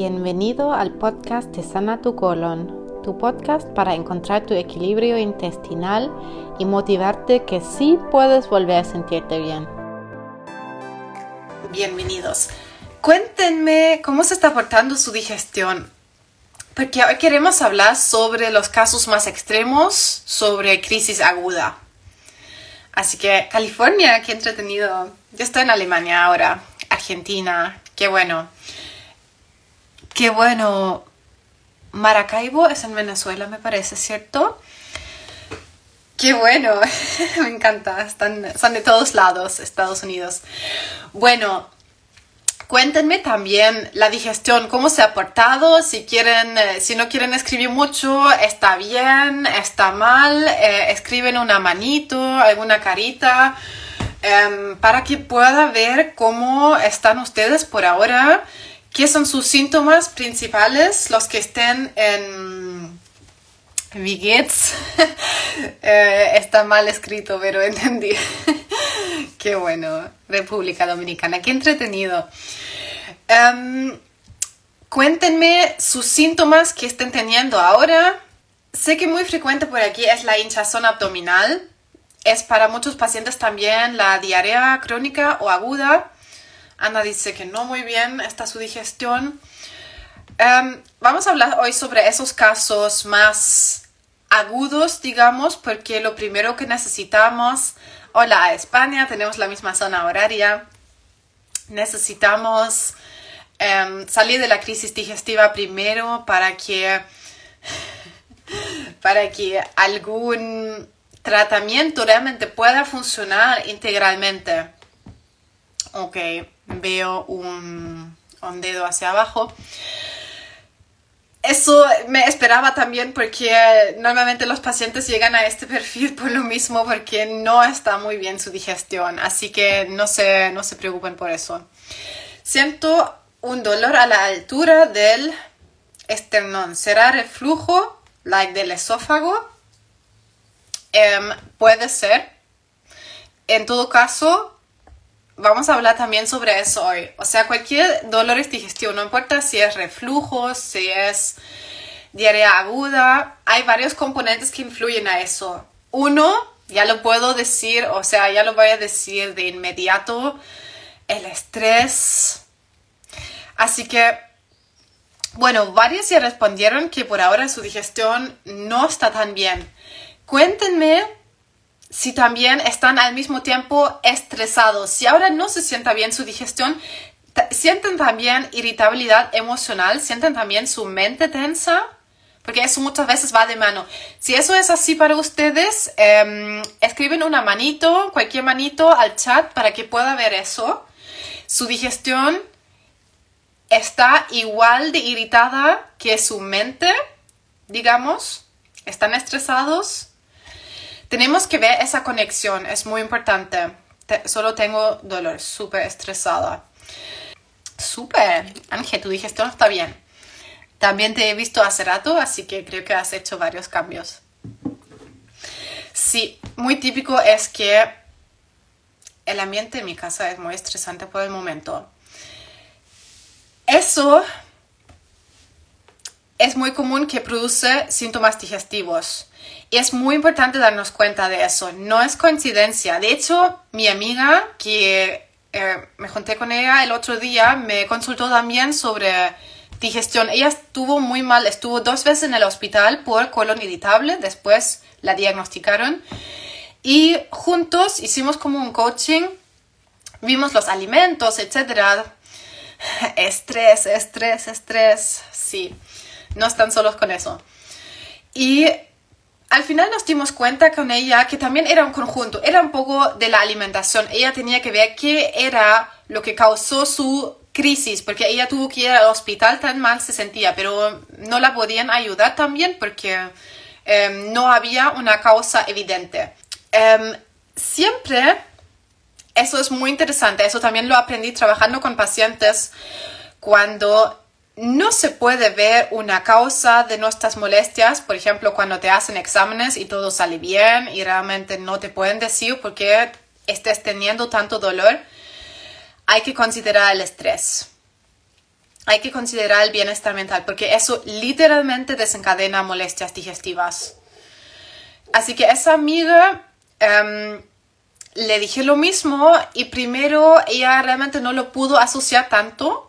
Bienvenido al podcast de Sana tu colon, tu podcast para encontrar tu equilibrio intestinal y motivarte que sí puedes volver a sentirte bien. Bienvenidos. Cuéntenme cómo se está portando su digestión, porque hoy queremos hablar sobre los casos más extremos, sobre crisis aguda. Así que California, qué entretenido. Yo estoy en Alemania ahora, Argentina, qué bueno. Qué bueno. Maracaibo es en Venezuela, me parece, ¿cierto? Qué bueno, me encanta. Están, son de todos lados, Estados Unidos. Bueno, cuéntenme también la digestión, cómo se ha portado. Si quieren, eh, si no quieren escribir mucho, está bien, está mal. Eh, escriben una manito, alguna carita, em, para que pueda ver cómo están ustedes por ahora ¿Qué son sus síntomas principales? Los que estén en Vigets. eh, está mal escrito, pero entendí. Qué bueno. República Dominicana. Qué entretenido. Em, cuéntenme sus síntomas que estén teniendo ahora. Sé que muy frecuente por aquí es la hinchazón abdominal. Es para muchos pacientes también la diarrea crónica o aguda. Ana dice que no muy bien está su digestión. Em, vamos a hablar hoy sobre esos casos más agudos, digamos, porque lo primero que necesitamos, hola España, tenemos la misma zona horaria, necesitamos em, salir de la crisis digestiva primero para que, para que algún tratamiento realmente pueda funcionar integralmente. Ok, veo un, dedo hacia abajo. Eso me esperaba también porque normalmente los pacientes llegan a este perfil por lo mismo porque no está muy bien su digestión, así que no se, no se preocupen por eso. Siento un dolor a la altura del esternón. ¿Será reflujo, like del esófago? Em, puede ser. En todo caso, vamos a hablar también sobre eso hoy. O sea, cualquier dolor de digestión, no importa si es reflujo, si es diarrea aguda, hay varios componentes que influyen a eso. Uno, ya lo puedo decir, o sea, ya lo voy a decir de inmediato, el estrés. Así que, bueno, varios ya respondieron que por ahora su digestión no está tan bien. Cuéntenme si también están al mismo tiempo estresados, si ahora no se sienta bien su digestión, sienten también irritabilidad emocional, sienten también su mente tensa, porque eso muchas veces va de mano. Si eso es así para ustedes, em, escriben una manito, cualquier manito al chat para que pueda ver eso. Su digestión está igual de irritada que su mente, digamos. Están estresados, tenemos que ver esa conexión, es muy importante. solo tengo dolor, súper estresada. Súper, Ángel, tu digestión está bien. También te he visto hace rato, así que creo que has hecho varios cambios. Sí, muy típico es que el ambiente en mi casa es muy estresante por el momento. Eso es muy común que produce síntomas digestivos. Y es muy importante darnos cuenta de eso. No es coincidencia. De hecho, mi amiga, que eh, me junté con ella el otro día, me consultó también sobre digestión. Ella estuvo muy mal, estuvo dos veces en el hospital por colon irritable, después la diagnosticaron. Y juntos hicimos como un coaching, vimos los alimentos, etc. Estrés, estrés, estrés. Sí, no están solos con eso. Y al final nos dimos cuenta con ella que también era un conjunto, era un poco de la alimentación. Ella tenía que ver qué era lo que causó su crisis, porque ella tuvo que ir al hospital, tan mal se sentía, pero no la podían ayudar también porque em, no había una causa evidente. Em, siempre, eso es muy interesante, eso también lo aprendí trabajando con pacientes cuando no se puede ver una causa de nuestras molestias, por ejemplo, cuando te hacen exámenes y todo sale bien y realmente no te pueden decir por qué estés teniendo tanto dolor, hay que considerar el estrés. hay que considerar el bienestar mental porque eso literalmente desencadena molestias digestivas. Así que esa amiga em, le dije lo mismo y primero ella realmente no lo pudo asociar tanto,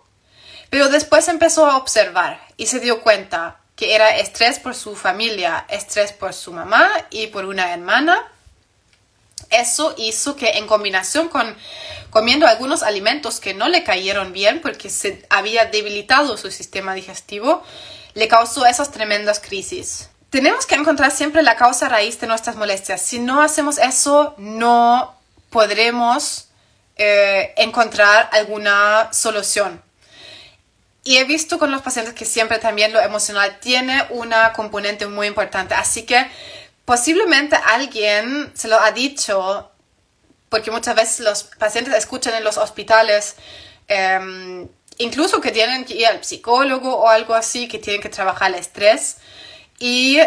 pero después empezó a observar y se dio cuenta que era estrés por su familia, estrés por su mamá y por una hermana. Eso hizo que en combinación con comiendo algunos alimentos que no le cayeron bien porque se había debilitado su sistema digestivo, le causó esas tremendas crisis. Tenemos que encontrar siempre la causa raíz de nuestras molestias. Si no hacemos eso, no podremos eh, encontrar alguna solución. Y he visto con los pacientes que siempre también lo emocional tiene una componente muy importante. Así que posiblemente alguien se lo ha dicho porque muchas veces los pacientes escuchan en los hospitales, em, incluso que tienen que ir al psicólogo o algo así, que tienen que trabajar el estrés. Y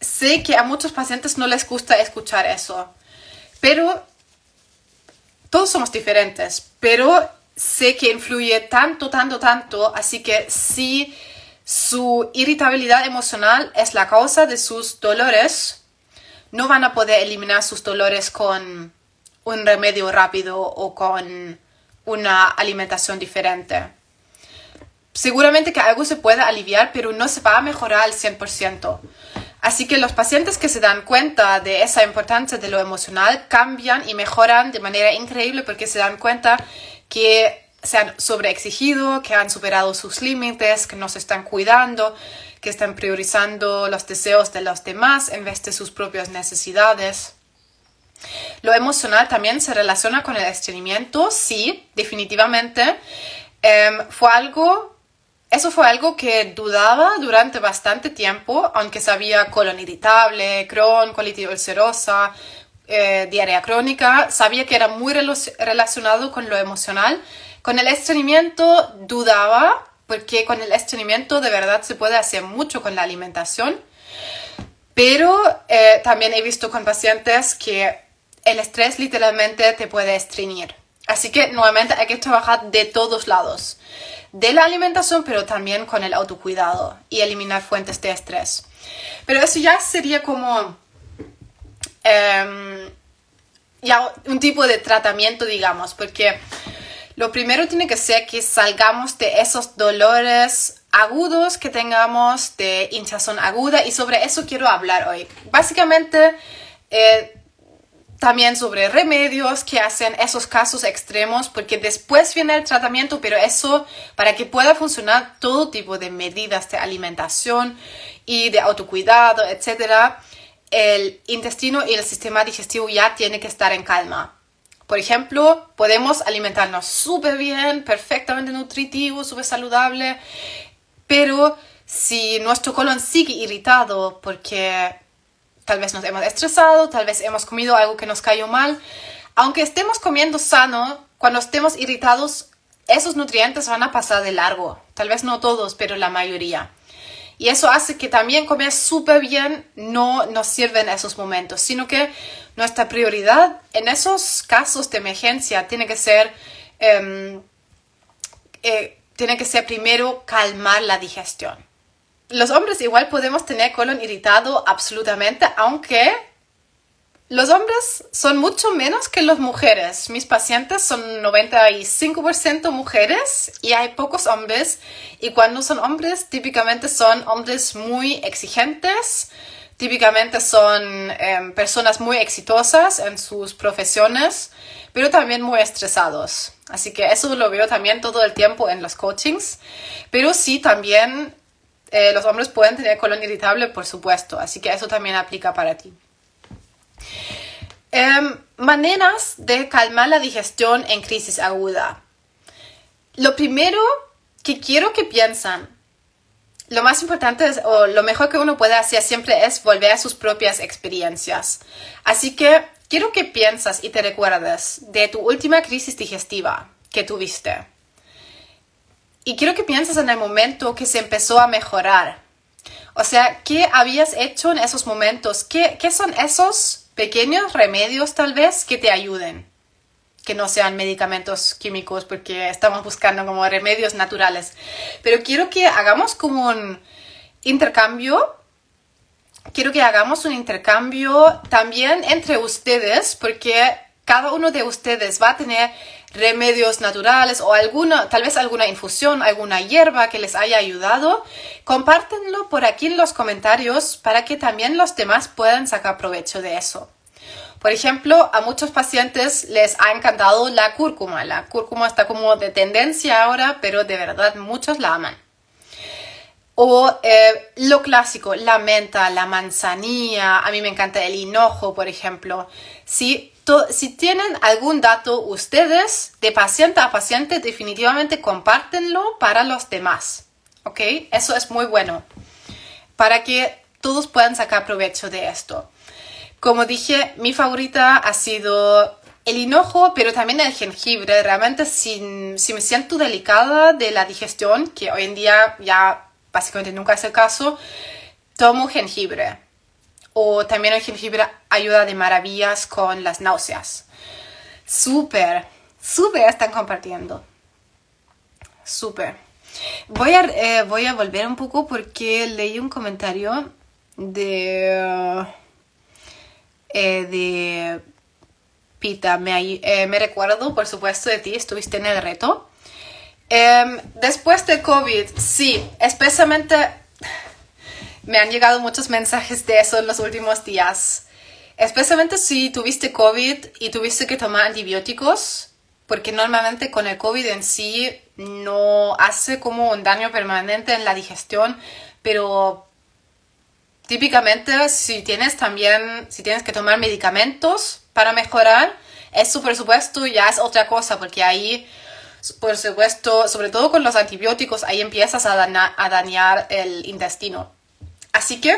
sé que a muchos pacientes no les gusta escuchar eso, pero todos somos diferentes, pero sé que influye tanto, tanto, tanto, así que si su irritabilidad emocional es la causa de sus dolores, no van a poder eliminar sus dolores con un remedio rápido o con una alimentación diferente. Seguramente que algo se puede aliviar, pero no se va a mejorar al 100%. Así que los pacientes que se dan cuenta de esa importancia de lo emocional cambian y mejoran de manera increíble porque se dan cuenta que se han sobreexigido, que han superado sus límites, que no se están cuidando, que están priorizando los deseos de los demás en vez de sus propias necesidades. Lo emocional también se relaciona con el estreñimiento, sí, definitivamente. Em, fue algo, eso fue algo que dudaba durante bastante tiempo, aunque sabía colon irritable, Crohn, colitis ulcerosa, eh, diarrea crónica, sabía que era muy relacionado con lo emocional. Con el estreñimiento dudaba, porque con el estreñimiento de verdad se puede hacer mucho con la alimentación. Pero eh, también he visto con pacientes que el estrés literalmente te puede estreñir. Así que nuevamente hay que trabajar de todos lados. De la alimentación, pero también con el autocuidado y eliminar fuentes de estrés. Pero eso ya sería como em, ya un tipo de tratamiento, digamos, porque lo primero tiene que ser que salgamos de esos dolores agudos que tengamos, de hinchazón aguda, y sobre eso quiero hablar hoy. Básicamente, eh, también sobre remedios que hacen esos casos extremos, porque después viene el tratamiento, pero eso para que pueda funcionar todo tipo de medidas de alimentación y de autocuidado, etcétera, el intestino y el sistema digestivo ya tiene que estar en calma. Por ejemplo, podemos alimentarnos súper bien, perfectamente nutritivo, súper saludable, pero si nuestro colon sigue irritado porque tal vez nos hemos estresado, tal vez hemos comido algo que nos cayó mal. Aunque estemos comiendo sano, cuando estemos irritados, esos nutrientes van a pasar de largo. Tal vez no todos, pero la mayoría. Y eso hace que también comer súper bien no nos sirva en esos momentos, sino que nuestra prioridad en esos casos de emergencia tiene que ser, em, eh, tiene que ser primero calmar la digestión. Los hombres igual podemos tener colon irritado absolutamente, aunque los hombres son mucho menos que las mujeres. Mis pacientes son 95% mujeres y hay pocos hombres. Y cuando son hombres, típicamente son hombres muy exigentes, típicamente son em, personas muy exitosas en sus profesiones, pero también muy estresados. Así que eso lo veo también todo el tiempo en los coachings. Pero sí, también eh, los hombres pueden tener colon irritable, por supuesto, así que eso también aplica para ti. Em, maneras de calmar la digestión en crisis aguda. Lo primero que quiero que piensen, lo más importante es, o lo mejor que uno puede hacer siempre es volver a sus propias experiencias. Así que quiero que pienses y te recuerdes de tu última crisis digestiva que tuviste. Y quiero que pienses en el momento que se empezó a mejorar. O sea, ¿qué habías hecho en esos momentos? ¿Qué, son esos pequeños remedios tal vez que te ayuden? que no sean medicamentos químicos porque estamos buscando como remedios naturales. Pero quiero que hagamos como un intercambio. Quiero que hagamos un intercambio también entre ustedes porque cada uno de ustedes va a tener remedios naturales o alguna, tal vez alguna infusión, alguna hierba que les haya ayudado, compártenlo por aquí en los comentarios para que también los demás puedan sacar provecho de eso. Por ejemplo, a muchos pacientes les ha encantado la cúrcuma. La cúrcuma está como de tendencia ahora, pero de verdad muchos la aman. O eh, lo clásico, la menta, la manzanilla, a mí me encanta el hinojo, por ejemplo. Si si tienen algún dato ustedes de paciente a paciente, definitivamente compártenlo para los demás. ¿Ok? Eso es muy bueno para que todos puedan sacar provecho de esto. Como dije, mi favorita ha sido el hinojo, pero también el jengibre. Realmente, si, si me siento delicada de la digestión, que hoy en día ya básicamente nunca es el caso, tomo jengibre o también el jengibre ayuda de maravillas con las náuseas. Súper, súper están compartiendo. Súper. Voy a, eh, voy a volver un poco porque leí un comentario de, eh, de Pita. Me, eh, me, recuerdo, por supuesto, de ti, estuviste en el reto. Em, después de COVID, sí, especialmente me han llegado muchos mensajes de eso en los últimos días. Especialmente si tuviste COVID y tuviste que tomar antibióticos, porque normalmente con el COVID en sí no hace como un daño permanente en la digestión, pero típicamente si tienes también, si tienes que tomar medicamentos para mejorar, eso por supuesto ya es otra cosa, porque ahí, por supuesto, sobre todo con los antibióticos, ahí empiezas a, a dañar el intestino. Así que,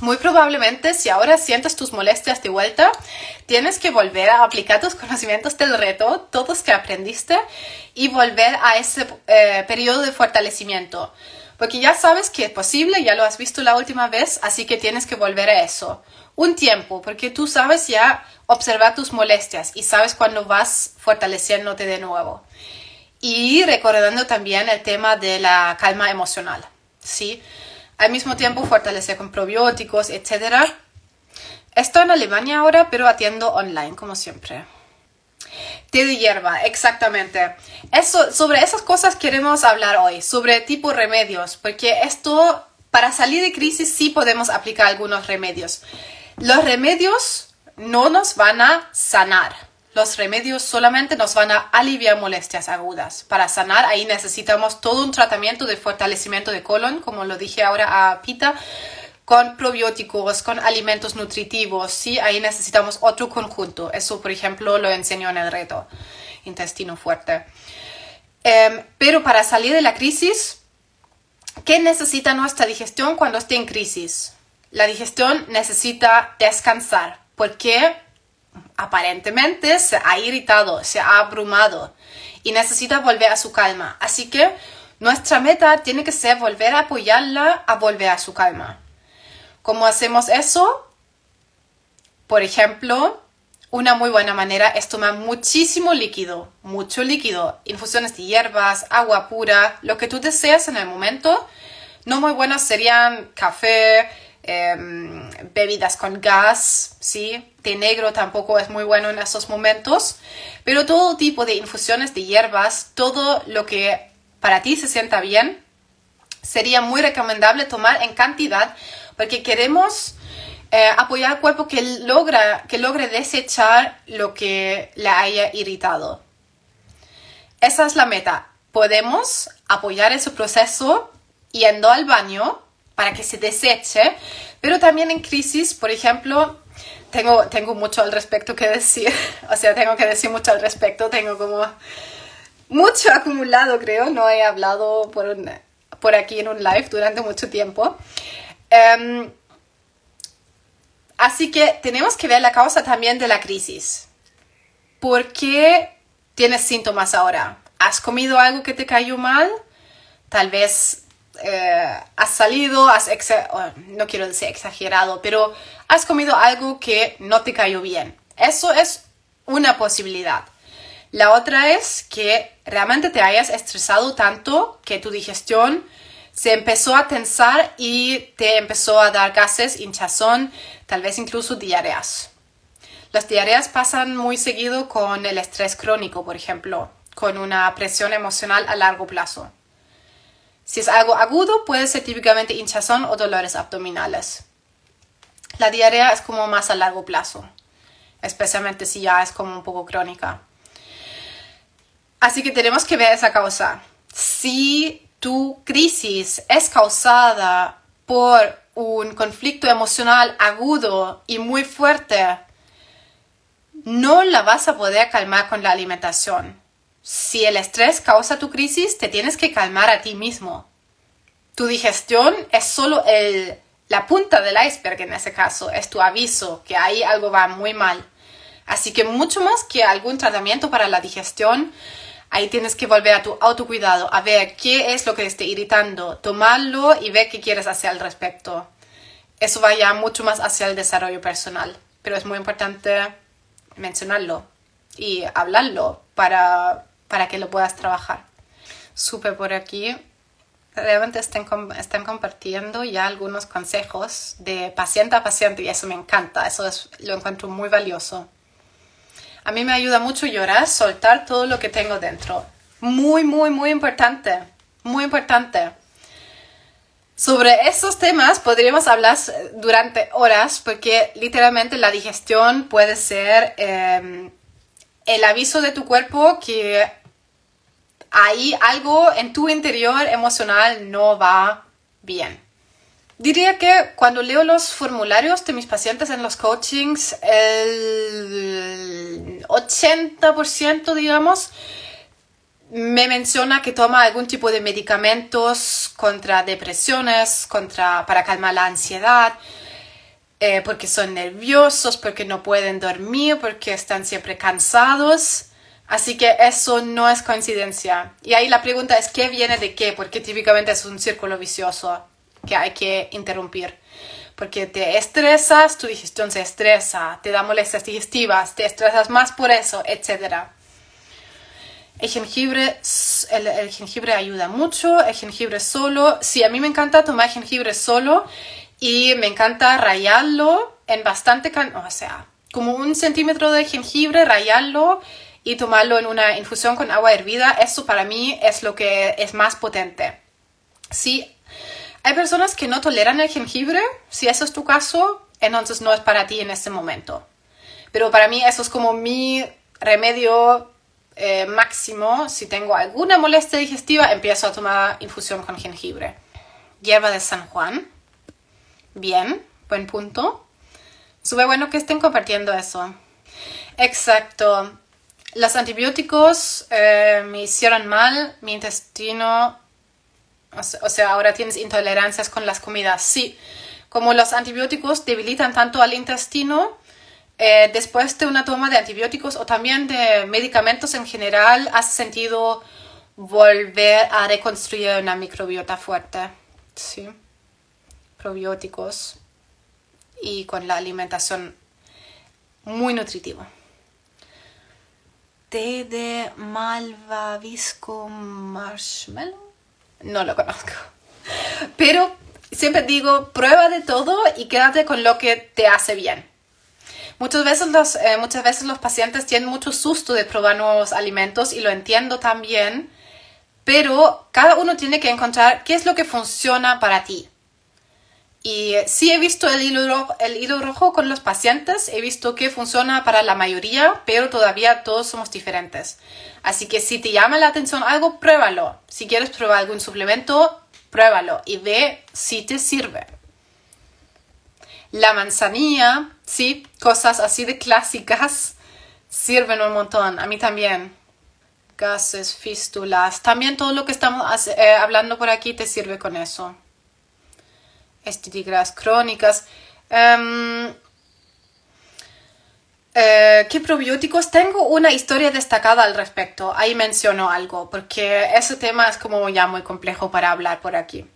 muy probablemente, si ahora sientes tus molestias de vuelta, tienes que volver a aplicar tus conocimientos del reto, todos que aprendiste, y volver a ese eh, periodo de fortalecimiento. Porque ya sabes que es posible, ya lo has visto la última vez, así que tienes que volver a eso. Un tiempo, porque tú sabes ya observar tus molestias y sabes cuándo vas fortaleciéndote de nuevo. Y recordando también el tema de la calma emocional, ¿sí? Al mismo tiempo fortalecer con probióticos, etc. Estoy en Alemania ahora, pero atiendo online, como siempre. Té de hierba, exactamente. Eso, sobre esas cosas queremos hablar hoy, sobre tipo remedios, porque esto, para salir de crisis sí podemos aplicar algunos remedios. Los remedios no nos van a sanar los remedios solamente nos van a aliviar molestias agudas. Para sanar, ahí necesitamos todo un tratamiento de fortalecimiento de colon, como lo dije ahora a Pita, con probióticos, con alimentos nutritivos. Sí, ahí necesitamos otro conjunto. Eso, por ejemplo, lo enseño en el reto intestino fuerte. Em, pero para salir de la crisis, ¿qué necesita nuestra digestión cuando esté en crisis? La digestión necesita descansar. ¿Por qué? Aparentemente se ha irritado, se ha abrumado y necesita volver a su calma. Así que nuestra meta tiene que ser volver a apoyarla a volver a su calma. ¿Cómo hacemos eso? Por ejemplo, una muy buena manera es tomar muchísimo líquido, mucho líquido, infusiones de hierbas, agua pura, lo que tú deseas en el momento. No muy buenas serían café, Em, bebidas con gas, ¿sí? Té negro tampoco es muy bueno en esos momentos, pero todo tipo de infusiones de hierbas, todo lo que para ti se sienta bien, sería muy recomendable tomar en cantidad porque queremos eh, apoyar al cuerpo que, logra, que logre desechar lo que le haya irritado. Esa es la meta. Podemos apoyar ese proceso yendo al baño para que se deseche, pero también en crisis, por ejemplo, tengo, tengo mucho al respecto que decir, o sea, tengo que decir mucho al respecto, tengo como mucho acumulado, creo, no he hablado por, por aquí en un live durante mucho tiempo. Em, así que tenemos que ver la causa también de la crisis. ¿Por qué tienes síntomas ahora? ¿Has comido algo que te cayó mal? Tal vez eh, has salido, has no quiero decir exagerado, pero has comido algo que no te cayó bien. Eso es una posibilidad. La otra es que realmente te hayas estresado tanto que tu digestión se empezó a tensar y te empezó a dar gases, hinchazón, tal vez incluso diarreas. Las diarreas pasan muy seguido con el estrés crónico, por ejemplo, con una presión emocional a largo plazo. Si es algo agudo, puede ser típicamente hinchazón o dolores abdominales. La diarrea es como más a largo plazo, especialmente si ya es como un poco crónica. Así que tenemos que ver esa causa. Si tu crisis es causada por un conflicto emocional agudo y muy fuerte, no la vas a poder calmar con la alimentación. Si el estrés causa tu crisis, te tienes que calmar a ti mismo. Tu digestión es solo el, la punta del iceberg en ese caso, es tu aviso que ahí algo va muy mal. Así que mucho más que algún tratamiento para la digestión, Ahí tienes que volver a tu autocuidado, a ver qué es lo que te esté irritando, tomarlo y ver qué quieres hacer al respecto. Eso va ya mucho más hacia el desarrollo personal, pero es muy importante mencionarlo y hablarlo para, para que lo puedas trabajar. Supe por aquí, realmente están, compartiendo ya algunos consejos de paciente a paciente y eso me encanta, eso es, lo encuentro muy valioso. A mí me ayuda mucho llorar, soltar todo lo que tengo dentro. Muy, muy, muy importante. Muy importante. Sobre esos temas podríamos hablar durante horas porque literalmente la digestión puede ser em, el aviso de tu cuerpo que hay algo en tu interior emocional no va bien. Diría que cuando leo los formularios de mis pacientes en los coachings, el 80%, digamos, me menciona que toma algún tipo de medicamentos contra depresiones, contra, para calmar la ansiedad, eh, porque son nerviosos, porque no pueden dormir, porque están siempre cansados. Así que eso no es coincidencia. Y ahí la pregunta es, ¿qué viene de qué? Porque típicamente es un círculo vicioso que hay que interrumpir. Porque te estresas, tu digestión se estresa, te da molestias digestivas, te estresas más por eso, etc. El jengibre, el, jengibre ayuda mucho, el jengibre solo. Sí, a mí me encanta tomar jengibre solo y me encanta rayarlo en bastante, o sea, como un centímetro de jengibre, rayarlo y tomarlo en una infusión con agua hervida. Eso para mí es lo que es más potente. Sí, hay personas que no toleran el jengibre. Si eso es tu caso, entonces no es para ti en este momento. Pero para mí eso es como mi remedio eh, máximo. Si tengo alguna molestia digestiva, empiezo a tomar infusión con jengibre. Hierba de San Juan. Bien, buen punto. Súper bueno que estén compartiendo eso. Exacto. Los antibióticos eh, me hicieron mal, mi intestino o sea, ahora tienes intolerancias con las comidas. Sí, como los antibióticos debilitan tanto al intestino, eh, después de una toma de antibióticos o también de medicamentos en general, has sentido volver a reconstruir una microbiota fuerte. Sí, probióticos y con la alimentación muy nutritiva. Té de malvavisco marshmallow no lo conozco. Pero siempre digo, prueba de todo y quédate con lo que te hace bien. Muchas veces, los, eh, muchas veces los pacientes tienen mucho susto de probar nuevos alimentos y lo entiendo también, pero cada uno tiene que encontrar qué es lo que funciona para ti. Y sí he visto el hilo, rojo, el hilo rojo con los pacientes, he visto que funciona para la mayoría, pero todavía todos somos diferentes. Así que si te llama la atención algo, pruébalo. Si quieres probar algún suplemento, pruébalo y ve si te sirve. La manzanilla, sí, cosas así de clásicas, sirven un montón. A mí también. Gases, fístulas, también todo lo que estamos eh, hablando por aquí te sirve con eso estéticas crónicas. Em, eh, ¿Qué probióticos? Tengo una historia destacada al respecto. Ahí menciono algo, porque ese tema es como ya muy complejo para hablar por aquí.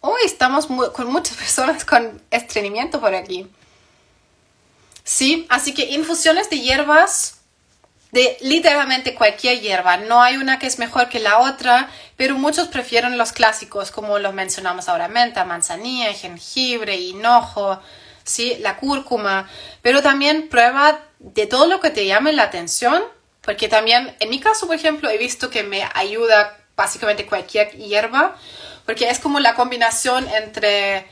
Hoy estamos con muchas personas con estreñimiento por aquí. Sí, así que infusiones de hierbas, de literalmente cualquier hierba. No hay una que es mejor que la otra, pero muchos prefieren los clásicos, como los mencionamos ahora, menta, manzanilla, jengibre, hinojo, sí, la cúrcuma. Pero también prueba de todo lo que te llame la atención, porque también, en mi caso, por ejemplo, he visto que me ayuda básicamente cualquier hierba, porque es como la combinación entre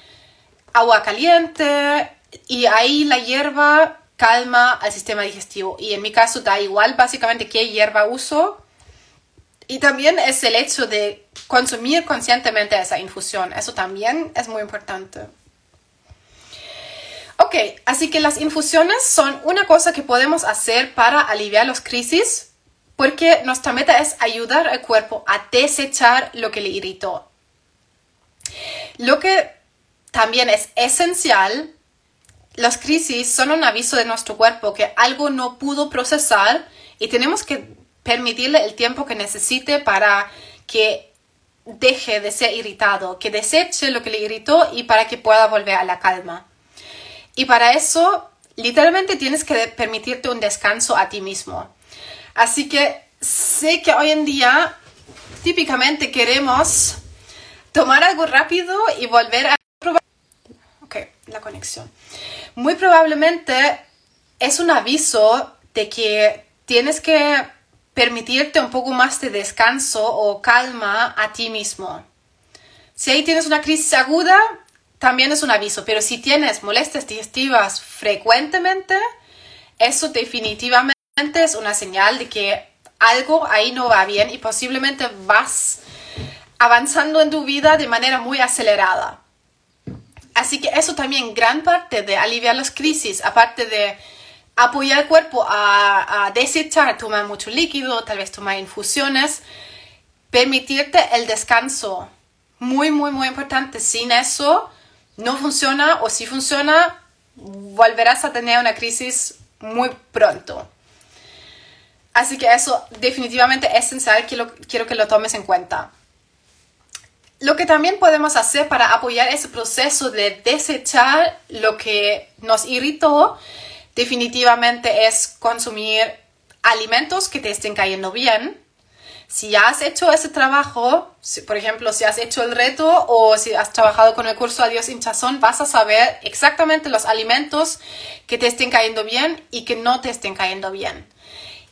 agua caliente y ahí la hierba calma al sistema digestivo. Y en mi caso da igual básicamente qué hierba uso. Y también es el hecho de consumir conscientemente esa infusión. Eso también es muy importante. Ok, así que las infusiones son una cosa que podemos hacer para aliviar las crisis porque nuestra meta es ayudar al cuerpo a desechar lo que le irritó. Lo que también es esencial, las crisis son un aviso de nuestro cuerpo que algo no pudo procesar y tenemos que permitirle el tiempo que necesite para que deje de ser irritado, que deseche lo que le irritó y para que pueda volver a la calma. Y para eso, literalmente tienes que permitirte un descanso a ti mismo. Así que sé que hoy en día típicamente queremos tomar algo rápido y volver a Ok, la conexión. Muy probablemente es un aviso de que tienes que permitirte un poco más de descanso o calma a ti mismo. Si ahí tienes una crisis aguda, también es un aviso, pero si tienes molestias digestivas frecuentemente, eso definitivamente es una señal de que algo ahí no va bien y posiblemente vas avanzando en tu vida de manera muy acelerada. Así que eso también, gran parte de aliviar las crisis, aparte de apoyar al cuerpo a, a desechar, tomar mucho líquido, tal vez tomar infusiones, permitirte el descanso. Muy, muy, muy importante. Sin eso, no funciona o si funciona, volverás a tener una crisis muy pronto. Así que eso definitivamente es esencial, quiero, quiero que lo tomes en cuenta. Lo que también podemos hacer para apoyar ese proceso de desechar lo que nos irritó definitivamente es consumir alimentos que te estén cayendo bien, si ya has hecho ese trabajo, por ejemplo, si has hecho el reto o si has trabajado con el curso Adiós hinchazón, vas a saber exactamente los alimentos que te estén cayendo bien y que no te estén cayendo bien.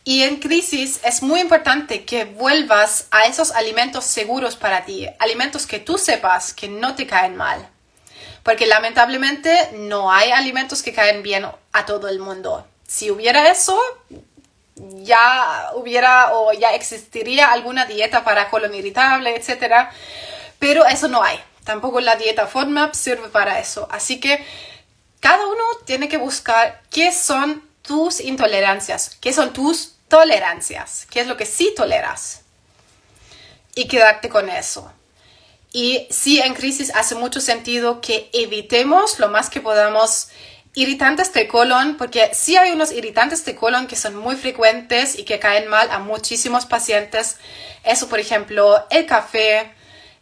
Y en crisis es muy importante que vuelvas a esos alimentos seguros para ti, alimentos que tú sepas que no te caen mal. Porque lamentablemente no hay alimentos que caen bien a todo el mundo. Si hubiera eso, ya hubiera o ya existiría alguna dieta para colon irritable, etc. Pero eso no hay. Tampoco la dieta FODMAP sirve para eso. Así que cada uno tiene que buscar qué son tus intolerancias, qué son tus tolerancias, qué es lo que sí toleras y quedarte con eso. Y sí, en crisis hace mucho sentido que evitemos lo más que podamos Irritantes de colon, porque sí hay unos irritantes de colon que son muy frecuentes y que caen mal a muchísimos pacientes. Eso, por ejemplo, el café,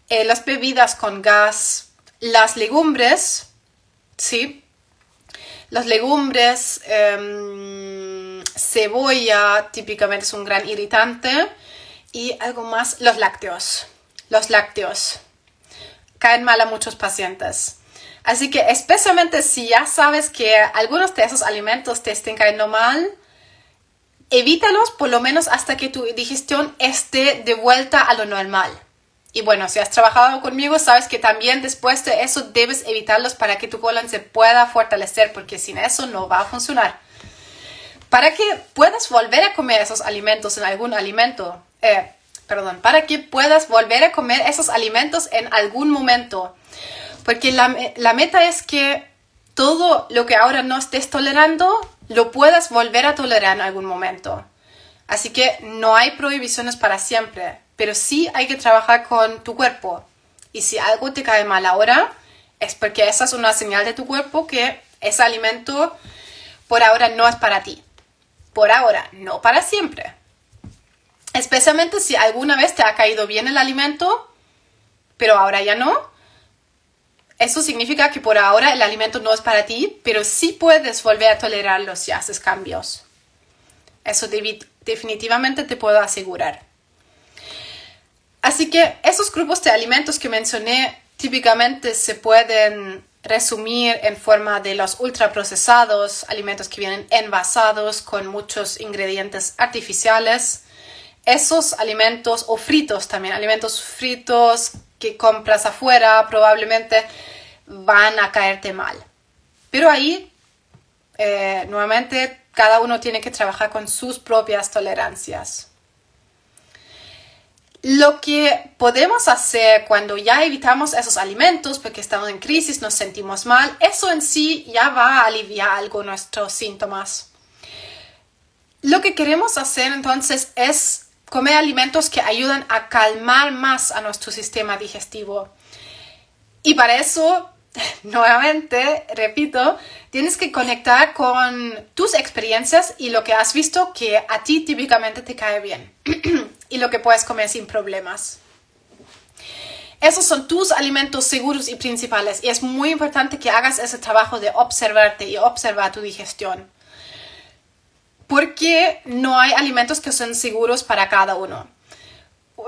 eh, las bebidas con gas, las legumbres, ¿sí? Las legumbres, em, cebolla, típicamente es un gran irritante. Y algo más, los lácteos. Los lácteos caen mal a muchos pacientes. Así que especialmente si ya sabes que algunos de esos alimentos te estén cayendo mal, evítalos por lo menos hasta que tu digestión esté de vuelta a lo normal. Y bueno, si has trabajado conmigo, sabes que también después de eso debes evitarlos para que tu colon se pueda fortalecer, porque sin eso no va a funcionar. Para que puedas volver a comer esos alimentos en algún alimento, eh, perdón, para que puedas volver a comer esos alimentos en algún momento, porque la, meta es que todo lo que ahora no estés tolerando lo puedas volver a tolerar en algún momento. Así que no hay prohibiciones para siempre, pero sí hay que trabajar con tu cuerpo. Y si algo te cae mal ahora, es porque esa es una señal de tu cuerpo que ese alimento por ahora no es para ti. Por ahora, no para siempre. Especialmente si alguna vez te ha caído bien el alimento, pero ahora ya no, Eso significa que por ahora el alimento no es para ti, pero sí puedes volver a tolerarlo si haces cambios. Eso definitivamente te puedo asegurar. Así que esos grupos de alimentos que mencioné típicamente se pueden resumir en forma de los ultraprocesados, alimentos que vienen envasados con muchos ingredientes artificiales. Esos alimentos o fritos también, alimentos fritos que compras afuera probablemente van a caerte mal. Pero ahí, eh, nuevamente, cada uno tiene que trabajar con sus propias tolerancias. Lo que podemos hacer cuando ya evitamos esos alimentos porque estamos en crisis, nos sentimos mal, eso en sí ya va a aliviar algo nuestros síntomas. Lo que queremos hacer entonces es comer alimentos que ayudan a calmar más a nuestro sistema digestivo. Y para eso, nuevamente, repito, tienes que conectar con tus experiencias y lo que has visto que a ti típicamente te cae bien y lo que puedes comer sin problemas. Esos son tus alimentos seguros y principales y es muy importante que hagas ese trabajo de observarte y observar tu digestión porque no hay alimentos que son seguros para cada uno.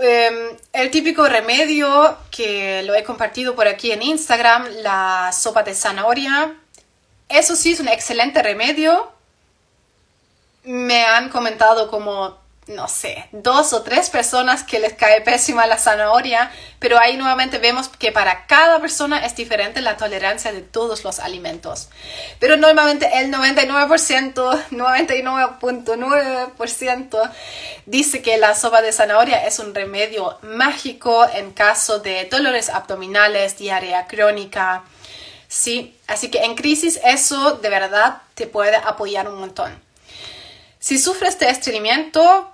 Em, el típico remedio que lo he compartido por aquí en Instagram, la sopa de zanahoria, eso sí es un excelente remedio. Me han comentado como no sé, dos o tres personas que les cae pésima la zanahoria, pero ahí nuevamente vemos que para cada persona es diferente la tolerancia de todos los alimentos. Pero normalmente el 99%, 99.9% dice que la sopa de zanahoria es un remedio mágico en caso de dolores abdominales, diarrea crónica. Sí, así que en crisis eso de verdad te puede apoyar un montón. Si sufres de estreñimiento,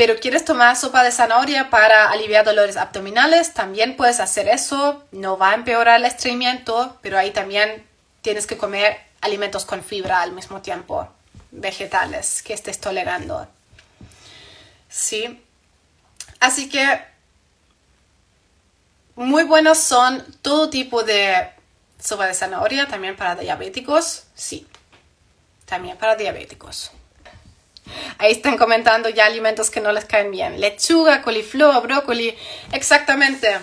pero quieres tomar sopa de zanahoria para aliviar dolores abdominales, también puedes hacer eso. No va a empeorar el estreñimiento, pero ahí también tienes que comer alimentos con fibra al mismo tiempo, vegetales que estés tolerando. Sí. Así que muy buenos son todo tipo de sopa de zanahoria, también para diabéticos. Sí, también para diabéticos. Ahí están comentando ya alimentos que no les caen bien. Lechuga, coliflor, brócoli. Exactamente.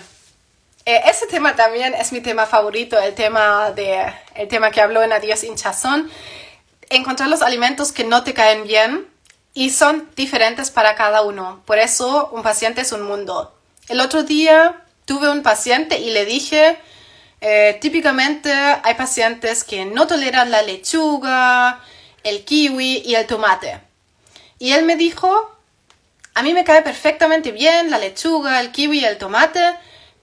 Eh, ese tema también es mi tema favorito, el tema, de, el tema que habló en Adiós hinchazón. Encontrar los alimentos que no te caen bien y son diferentes para cada uno. Por eso un paciente es un mundo. El otro día tuve un paciente y le dije, eh, típicamente hay pacientes que no toleran la lechuga, el kiwi y el tomate. Y él me dijo, a mí me cae perfectamente bien la lechuga, el kiwi y el tomate,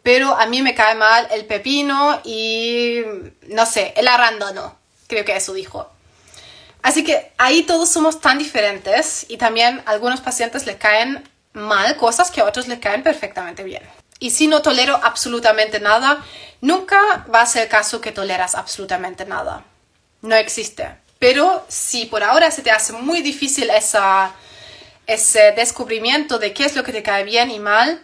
pero a mí me cae mal el pepino y, no sé, el arándano. Creo que eso dijo. Así que ahí todos somos tan diferentes y también a algunos pacientes les caen mal cosas que a otros les caen perfectamente bien. Y si no tolero absolutamente nada, nunca va a ser el caso que toleras absolutamente nada. No existe. Pero si por ahora se te hace muy difícil esa, ese descubrimiento de qué es lo que te cae bien y mal,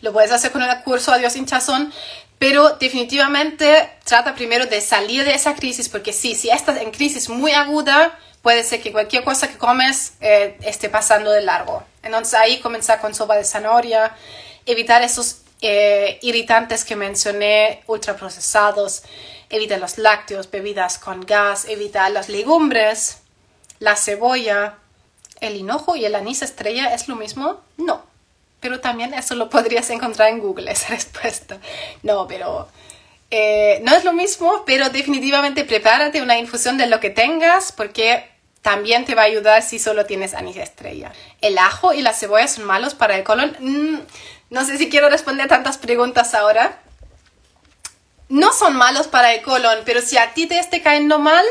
lo puedes hacer con el curso Adiós hinchazón, pero definitivamente trata primero de salir de esa crisis, porque sí, si estás en crisis muy aguda, puede ser que cualquier cosa que comes eh, esté pasando de largo. Entonces ahí comenzar con sopa de zanahoria, evitar esos eh, irritantes que mencioné, ultraprocesados, evita los lácteos, bebidas con gas, evita las legumbres, la cebolla, el hinojo y el anís estrella es lo mismo? No, pero también eso lo podrías encontrar en Google, esa respuesta. No, pero eh, no es lo mismo, pero definitivamente prepárate una infusión de lo que tengas porque también te va a ayudar si solo tienes anís estrella. ¿El ajo y la cebolla son malos para el colon? Mm, no sé si quiero responder tantas preguntas ahora. No son malos para el colon, pero si a ti te esté cayendo mal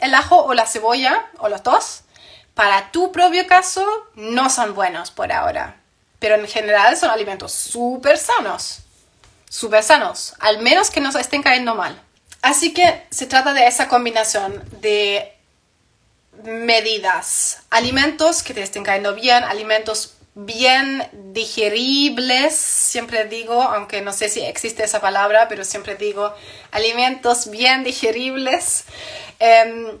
el ajo o la cebolla, o los dos, para tu propio caso no son buenos por ahora. Pero en general son alimentos súper sanos. Súper sanos. Al menos que nos estén cayendo mal. Así que se trata de esa combinación de medidas. Alimentos que te estén cayendo bien, alimentos bien digeribles siempre digo, aunque no sé si existe esa palabra, pero siempre digo alimentos bien digeribles. Em,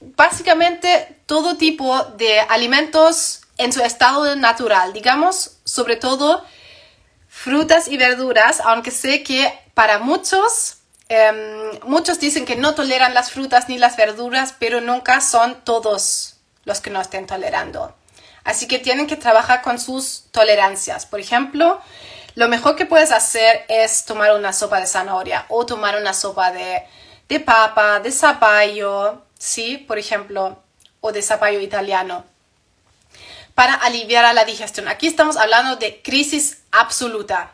básicamente todo tipo de alimentos en su estado natural, digamos, sobre todo frutas y verduras, aunque sé que para muchos, em, muchos dicen que no toleran las frutas ni las verduras, pero nunca son todos los que no estén tolerando. Así que tienen que trabajar con sus tolerancias. Por ejemplo, lo mejor que puedes hacer es tomar una sopa de zanahoria o tomar una sopa de, de papa, de zapallo, ¿sí? Por ejemplo, o de zapallo italiano para aliviar a la digestión. Aquí estamos hablando de crisis absoluta.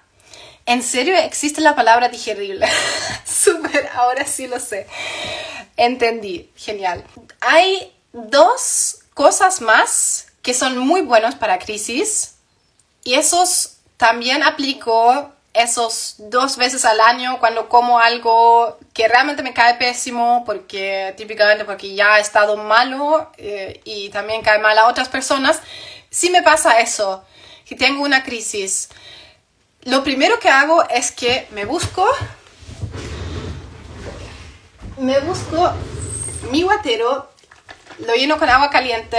¿En serio existe la palabra digerible? Súper, ahora sí lo sé. Entendí, genial. Hay dos cosas más que son muy buenos para crisis y esos también aplico esos dos veces al año cuando como algo que realmente me cae pésimo porque típicamente porque ya ha estado malo eh, y también cae mal a otras personas. Si me pasa eso si tengo una crisis. Lo primero que hago es que me busco me busco mi guatero lo lleno con agua caliente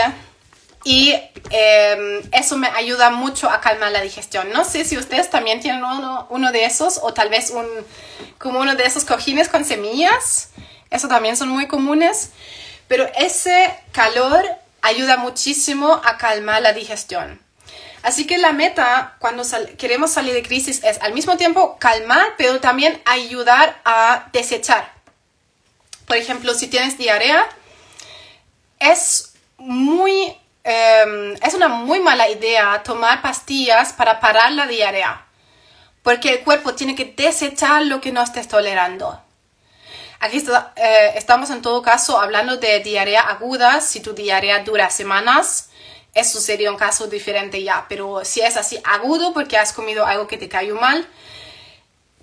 y em, eso me ayuda mucho a calmar la digestión. No sé si ustedes también tienen uno, uno, de esos o tal vez un, como uno de esos cojines con semillas. Eso también son muy comunes. Pero ese calor ayuda muchísimo a calmar la digestión. Así que la meta cuando queremos salir de crisis es al mismo tiempo calmar, pero también ayudar a desechar. Por ejemplo, si tienes diarrea, es muy Em, es una muy mala idea tomar pastillas para parar la diarrea, porque el cuerpo tiene que desechar lo que no estés tolerando. Aquí eh, estamos en todo caso hablando de diarrea aguda, si tu diarrea dura semanas, eso sería un caso diferente ya, pero si es así agudo porque has comido algo que te cayó mal,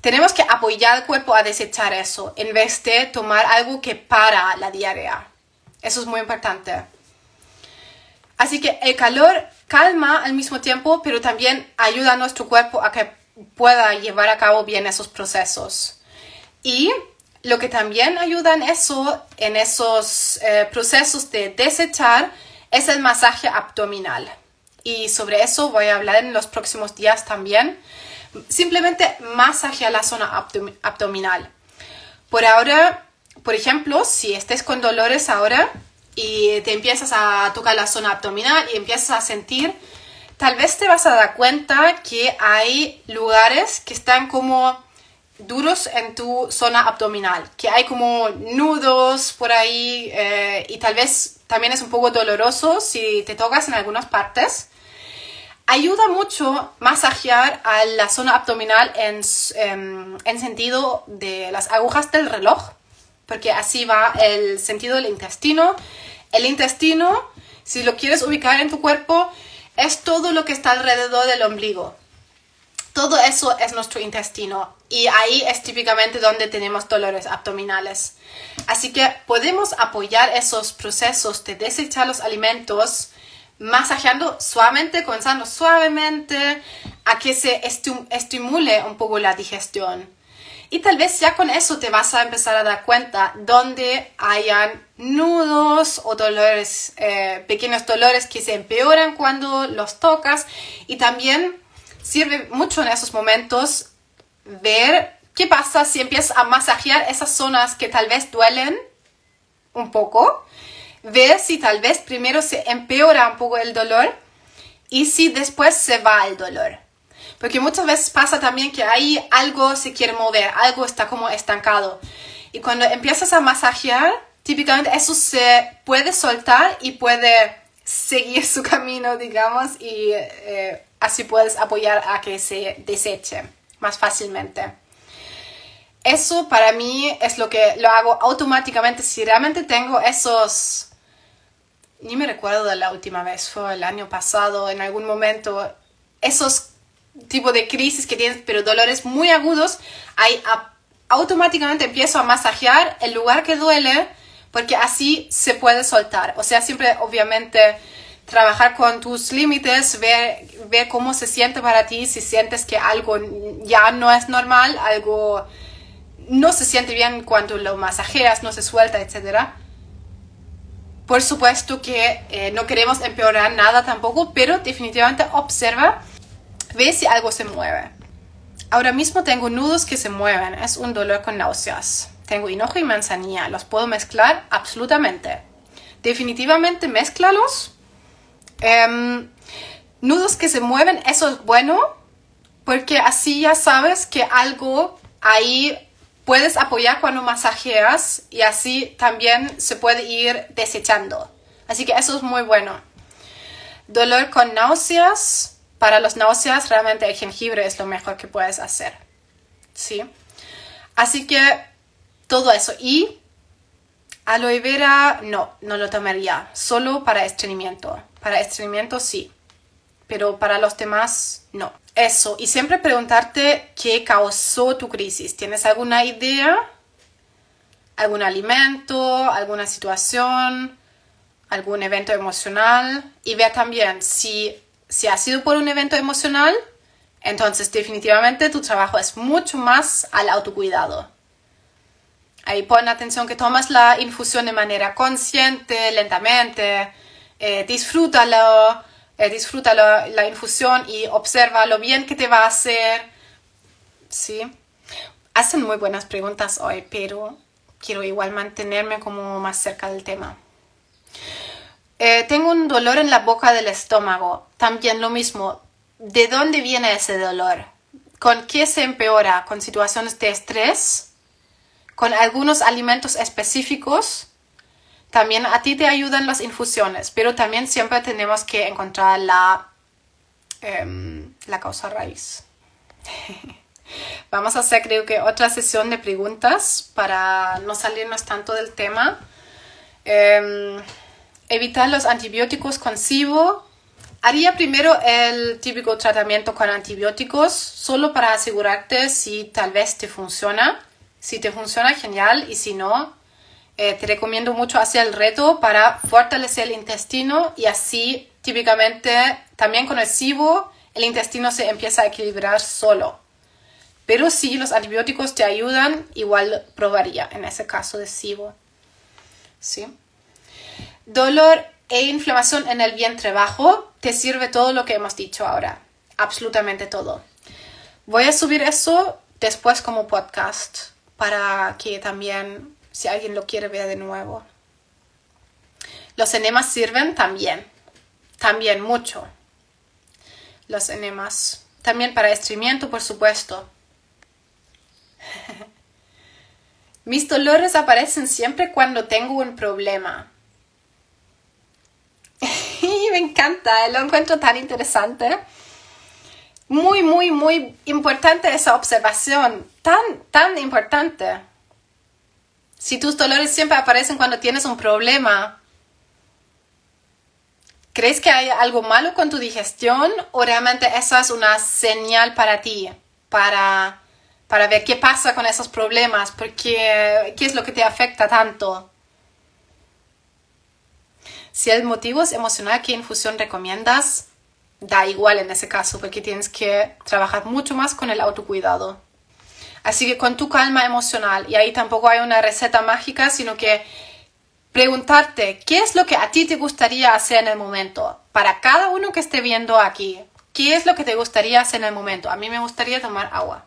tenemos que apoyar al cuerpo a desechar eso en vez de tomar algo que para la diarrea. Eso es muy importante. Así que el calor calma al mismo tiempo, pero también ayuda a nuestro cuerpo a que pueda llevar a cabo bien esos procesos. Y lo que también ayuda en eso, en esos eh, procesos de desechar, es el masaje abdominal. Y sobre eso voy a hablar en los próximos días también. Simplemente masajear la zona abdominal. Por ahora, por ejemplo, si estés con dolores ahora, y te empiezas a tocar la zona abdominal y empiezas a sentir, tal vez te vas a dar cuenta que hay lugares que están como duros en tu zona abdominal, que hay como nudos por ahí eh, y tal vez también es un poco doloroso si te tocas en algunas partes. Ayuda mucho masajear a la zona abdominal en, em, en sentido de las agujas del reloj, porque así va el sentido del intestino el intestino, si lo quieres ubicar en tu cuerpo, es todo lo que está alrededor del ombligo. Todo eso es nuestro intestino y ahí es típicamente donde tenemos dolores abdominales. Así que podemos apoyar esos procesos de desechar los alimentos masajeando suavemente, comenzando suavemente a que se estimule un poco la digestión. Y tal vez ya con eso te vas a empezar a dar cuenta donde hayan nudos o dolores, eh, pequeños dolores que se empeoran cuando los tocas. Y también sirve mucho en esos momentos ver qué pasa si empiezas a masajear esas zonas que tal vez duelen un poco. Ver si tal vez primero se empeora un poco el dolor y si después se va el dolor. Porque muchas veces pasa también que ahí algo se quiere mover, algo está como estancado. Y cuando empiezas a masajear, típicamente eso se puede soltar y puede seguir su camino, digamos, y eh, así puedes apoyar a que se deseche más fácilmente. Eso para mí es lo que lo hago automáticamente. Si realmente tengo esos, ni me recuerdo de la última vez, fue el año pasado, en algún momento, esos tipo de crisis que tienes, pero dolores muy agudos, ahí automáticamente empiezo a masajear el lugar que duele porque así se puede soltar. O sea, siempre obviamente trabajar con tus límites, ver, ver cómo se siente para ti, si sientes que algo ya no es normal, algo no se siente bien cuando lo masajeas, no se suelta, etc. Por supuesto que eh, no queremos empeorar nada tampoco, pero definitivamente observa, ve si algo se mueve. Ahora mismo tengo nudos que se mueven, es un dolor con náuseas. Tengo hinojo y manzanilla, ¿los puedo mezclar? Absolutamente. Definitivamente mezclalos. Em, nudos que se mueven, eso es bueno, porque así ya sabes que algo ahí puedes apoyar cuando masajeas y así también se puede ir desechando. Así que eso es muy bueno. Dolor con náuseas. Para los náuseas realmente el jengibre es lo mejor que puedes hacer. ¿Sí? Así que todo eso. Y aloe vera no, no lo tomaría. Solo para estreñimiento. Para estreñimiento sí. Pero para los demás no. Eso. Y siempre preguntarte qué causó tu crisis. ¿Tienes alguna idea? ¿Algún alimento? ¿Alguna situación? ¿Algún evento emocional? Y vea también si si ha sido por un evento emocional, entonces definitivamente tu trabajo es mucho más al autocuidado. Ahí pon atención que tomas la infusión de manera consciente, lentamente, eh, disfrútalo, eh, disfruta la infusión y observa lo bien que te va a hacer. ¿Sí? Hacen muy buenas preguntas hoy, pero quiero igual mantenerme como más cerca del tema. Eh, tengo un dolor en la boca del estómago. También lo mismo. ¿De dónde viene ese dolor? ¿Con qué se empeora? ¿Con situaciones de estrés? ¿Con algunos alimentos específicos? También a ti te ayudan las infusiones, pero también siempre tenemos que encontrar la, em, la causa raíz. Vamos a hacer creo que otra sesión de preguntas para no salirnos tanto del tema. Em, evitar los antibióticos con SIBO. Haría primero el típico tratamiento con antibióticos solo para asegurarte si tal vez te funciona. Si te funciona, genial. Y si no, eh, te recomiendo mucho hacer el reto para fortalecer el intestino y así típicamente también con el SIBO el intestino se empieza a equilibrar solo. Pero si los antibióticos te ayudan, igual probaría en ese caso de SIBO. ¿Sí? Dolor e inflamación en el vientre bajo, te sirve todo lo que hemos dicho ahora. Absolutamente todo. Voy a subir eso después como podcast para que también, si alguien lo quiere ver de nuevo. Los enemas sirven también. También mucho. Los enemas. También para estreñimiento, por supuesto. Mis dolores aparecen siempre cuando tengo un problema me encanta, lo encuentro tan interesante. Muy, muy, muy importante esa observación, tan, tan importante. Si tus dolores siempre aparecen cuando tienes un problema, ¿crees que hay algo malo con tu digestión o realmente esa es una señal para ti, para, para ver qué pasa con esos problemas, porque qué es lo que te afecta tanto? Si el motivo es emocional, ¿qué infusión recomiendas? Da igual en ese caso, porque tienes que trabajar mucho más con el autocuidado. Así que con tu calma emocional, y ahí tampoco hay una receta mágica, sino que preguntarte qué es lo que a ti te gustaría hacer en el momento. Para cada uno que esté viendo aquí, ¿qué es lo que te gustaría hacer en el momento? A mí me gustaría tomar agua.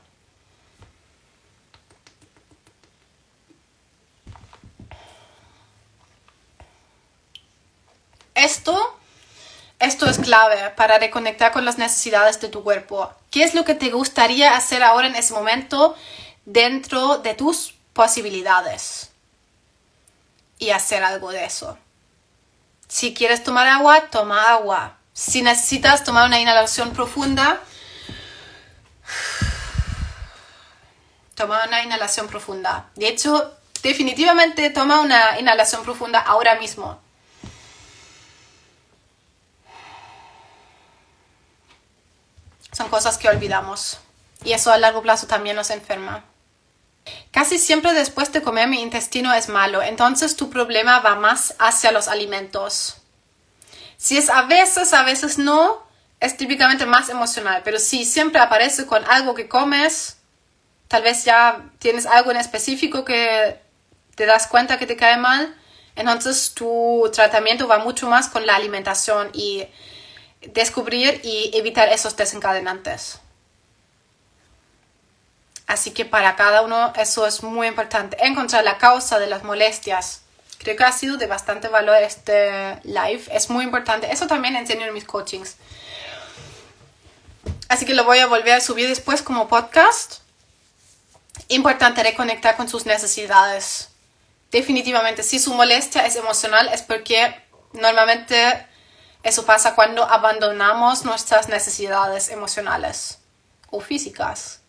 Esto, esto es clave para reconectar con las necesidades de tu cuerpo. ¿Qué es lo que te gustaría hacer ahora en ese momento dentro de tus posibilidades? Y hacer algo de eso. Si quieres tomar agua, toma agua. Si necesitas tomar una inhalación profunda, toma una inhalación profunda. De hecho, definitivamente toma una inhalación profunda ahora mismo. Son cosas que olvidamos y eso a largo plazo también nos enferma. Casi siempre después de comer mi intestino es malo, entonces tu problema va más hacia los alimentos. Si es a veces, a veces no, es típicamente más emocional, pero si siempre aparece con algo que comes, tal vez ya tienes algo en específico que te das cuenta que te cae mal, entonces tu tratamiento va mucho más con la alimentación y descubrir y evitar esos desencadenantes. Así que para cada uno eso es muy importante. Encontrar la causa de las molestias. Creo que ha sido de bastante valor este live. Es muy importante. Eso también enseño en mis coachings. Así que lo voy a volver a subir después como podcast. Importante reconectar con sus necesidades. Definitivamente, si su molestia es emocional es porque normalmente eso pasa cuando abandonamos nuestras necesidades emocionales o físicas.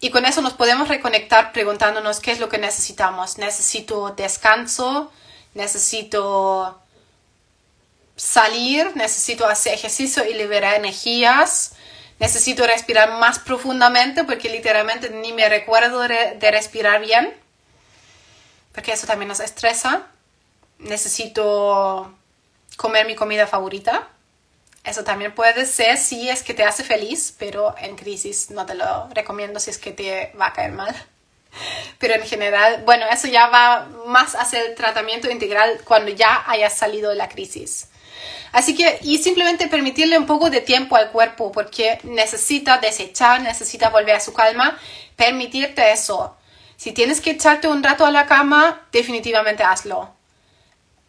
Y con eso nos podemos reconectar preguntándonos qué es lo que necesitamos. Necesito descanso, necesito salir, necesito hacer ejercicio y liberar energías, necesito respirar más profundamente porque literalmente ni me recuerdo de, respirar bien, porque eso también nos estresa. Necesito comer mi comida favorita eso también puede ser si es que te hace feliz, pero en crisis no te lo recomiendo si es que te va a caer mal. Pero en general, bueno, eso ya va más hacia el tratamiento integral cuando ya hayas salido de la crisis. Así que, y simplemente permitirle un poco de tiempo al cuerpo porque necesita desechar, necesita volver a su calma, permitirte eso. Si tienes que echarte un rato a la cama, definitivamente hazlo.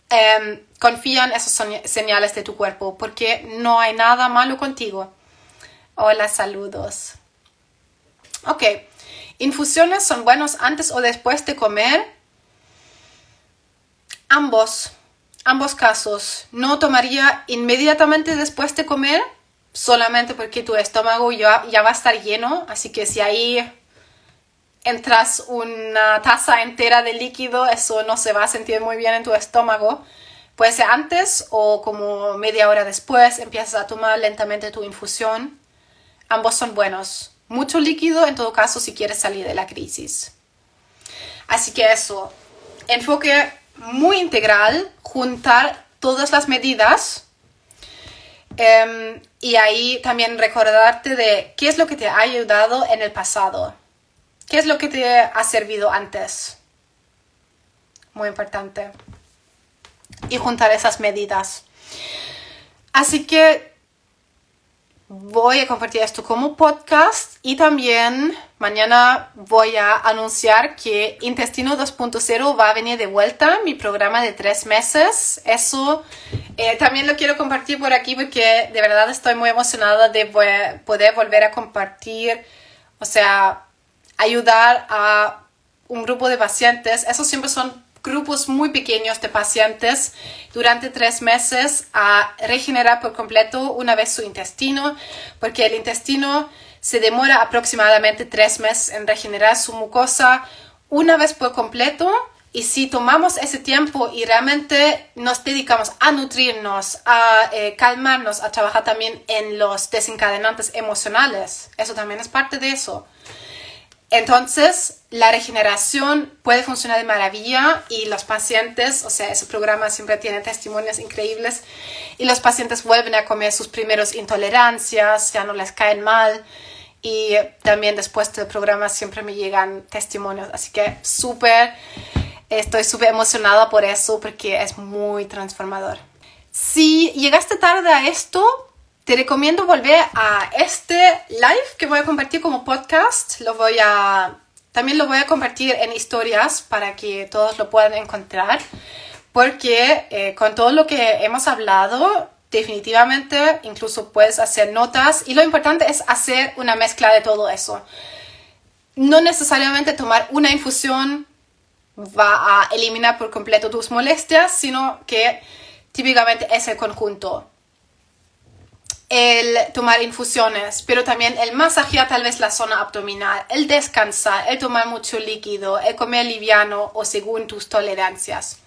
Em, confía en esos señales de tu cuerpo porque no hay nada malo contigo. Hola, saludos. Ok, infusiones son buenos antes o después de comer. Ambos, ambos casos. No tomaría inmediatamente después de comer, solamente porque tu estómago ya, ya va a estar lleno, así que si ahí entras una taza entera de líquido, eso no se va a sentir muy bien en tu estómago. Puede ser antes o como media hora después, empiezas a tomar lentamente tu infusión. Ambos son buenos. Mucho líquido en todo caso si quieres salir de la crisis. Así que eso, enfoque muy integral, juntar todas las medidas em, y ahí también recordarte de qué es lo que te ha ayudado en el pasado, qué es lo que te ha servido antes. Muy importante y juntar esas medidas. Así que voy a compartir esto como podcast y también mañana voy a anunciar que Intestino 2.0 va a venir de vuelta, mi programa de tres meses. Eso eh, también lo quiero compartir por aquí porque de verdad estoy muy emocionada de poder volver a compartir, o sea, ayudar a un grupo de pacientes. Esos siempre son grupos muy pequeños de pacientes durante tres meses a regenerar por completo una vez su intestino, porque el intestino se demora aproximadamente tres meses en regenerar su mucosa una vez por completo. Y si tomamos ese tiempo y realmente nos dedicamos a nutrirnos, a eh, calmarnos, a trabajar también en los desencadenantes emocionales, eso también es parte de eso. Entonces, la regeneración puede funcionar de maravilla y los pacientes, o sea, ese programa siempre tiene testimonios increíbles y los pacientes vuelven a comer sus primeros intolerancias, ya no les caen mal y también después del programa siempre me llegan testimonios, así que súper, estoy súper emocionada por eso porque es muy transformador. Si llegaste tarde a esto, te recomiendo volver a este live que voy a compartir como podcast. Lo voy a también lo voy a compartir en historias para que todos lo puedan encontrar. Porque eh, con todo lo que hemos hablado, definitivamente incluso puedes hacer notas. Y lo importante es hacer una mezcla de todo eso. No necesariamente tomar una infusión va a eliminar por completo tus molestias, sino que típicamente es el conjunto el tomar infusiones, pero también el masajear tal vez la zona abdominal, el descansar, el tomar mucho líquido, el comer liviano o según tus tolerancias.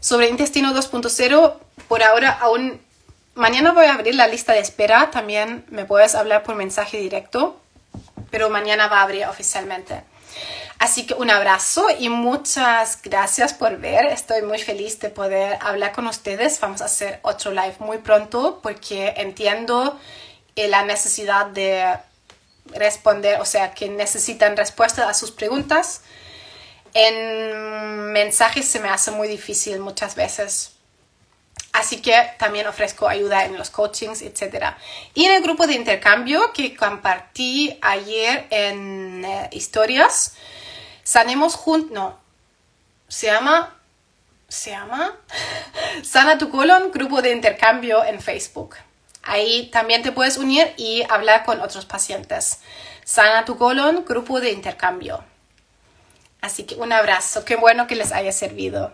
Sobre intestino 2.0, por ahora aún mañana voy a abrir la lista de espera, también me puedes hablar por mensaje directo, pero mañana va a abrir oficialmente. Así que un abrazo y muchas gracias por ver. Estoy muy feliz de poder hablar con ustedes. Vamos a hacer otro live muy pronto porque entiendo eh, la necesidad de responder, o sea, que necesitan respuestas a sus preguntas. En mensajes se me hace muy difícil muchas veces. Así que también ofrezco ayuda en los coachings, etc. Y en el grupo de intercambio que compartí ayer en eh, historias, Sanemos juntos, no, se llama, se llama Sana tu colon, grupo de intercambio en Facebook. Ahí también te puedes unir y hablar con otros pacientes. Sana tu colon, grupo de intercambio. Así que un abrazo, qué bueno que les haya servido.